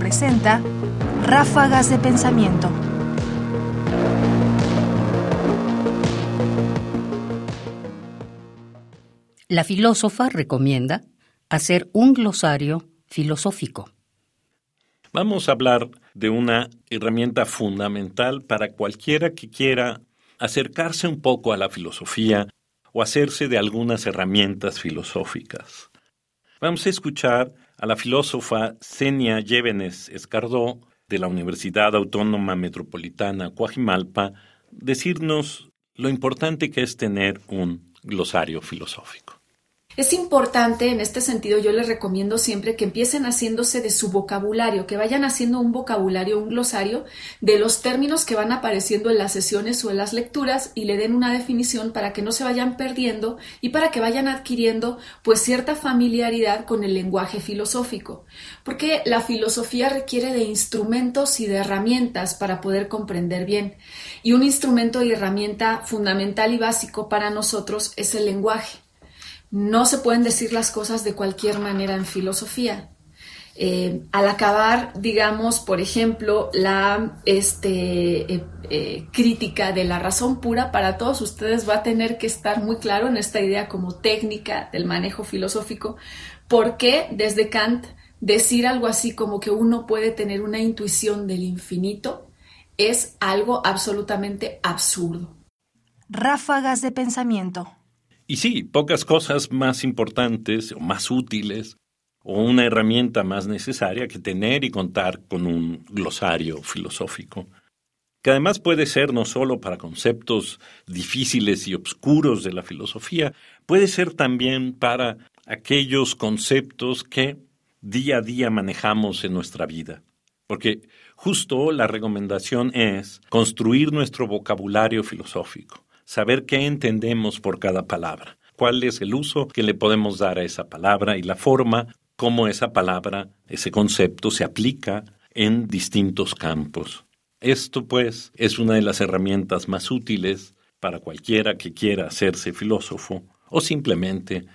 presenta Ráfagas de Pensamiento. La filósofa recomienda hacer un glosario filosófico. Vamos a hablar de una herramienta fundamental para cualquiera que quiera acercarse un poco a la filosofía o hacerse de algunas herramientas filosóficas. Vamos a escuchar a la filósofa Senia Llévenes Escardó de la Universidad Autónoma Metropolitana Coajimalpa decirnos lo importante que es tener un glosario filosófico. Es importante, en este sentido, yo les recomiendo siempre que empiecen haciéndose de su vocabulario, que vayan haciendo un vocabulario, un glosario de los términos que van apareciendo en las sesiones o en las lecturas y le den una definición para que no se vayan perdiendo y para que vayan adquiriendo pues cierta familiaridad con el lenguaje filosófico. Porque la filosofía requiere de instrumentos y de herramientas para poder comprender bien. Y un instrumento y herramienta fundamental y básico para nosotros es el lenguaje. No se pueden decir las cosas de cualquier manera en filosofía. Eh, al acabar, digamos, por ejemplo, la este, eh, eh, crítica de la razón pura, para todos ustedes va a tener que estar muy claro en esta idea como técnica del manejo filosófico, porque desde Kant decir algo así como que uno puede tener una intuición del infinito es algo absolutamente absurdo. Ráfagas de pensamiento. Y sí, pocas cosas más importantes o más útiles o una herramienta más necesaria que tener y contar con un glosario filosófico, que además puede ser no solo para conceptos difíciles y obscuros de la filosofía, puede ser también para aquellos conceptos que día a día manejamos en nuestra vida. Porque justo la recomendación es construir nuestro vocabulario filosófico saber qué entendemos por cada palabra, cuál es el uso que le podemos dar a esa palabra y la forma como esa palabra, ese concepto se aplica en distintos campos. Esto, pues, es una de las herramientas más útiles para cualquiera que quiera hacerse filósofo o simplemente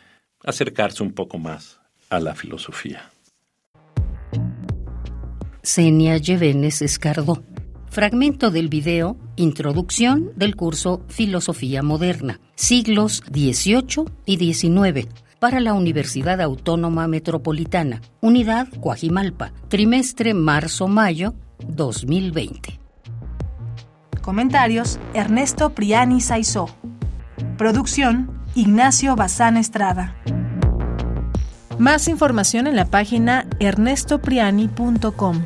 acercarse un poco más a la filosofía. Senia Llevenes Escardó. Fragmento del video Introducción del curso Filosofía Moderna, siglos XVIII y XIX, para la Universidad Autónoma Metropolitana, Unidad Coajimalpa, trimestre marzo-mayo 2020. Comentarios: Ernesto Priani Saizó. Producción: Ignacio Bazán Estrada. Más información en la página ernestopriani.com.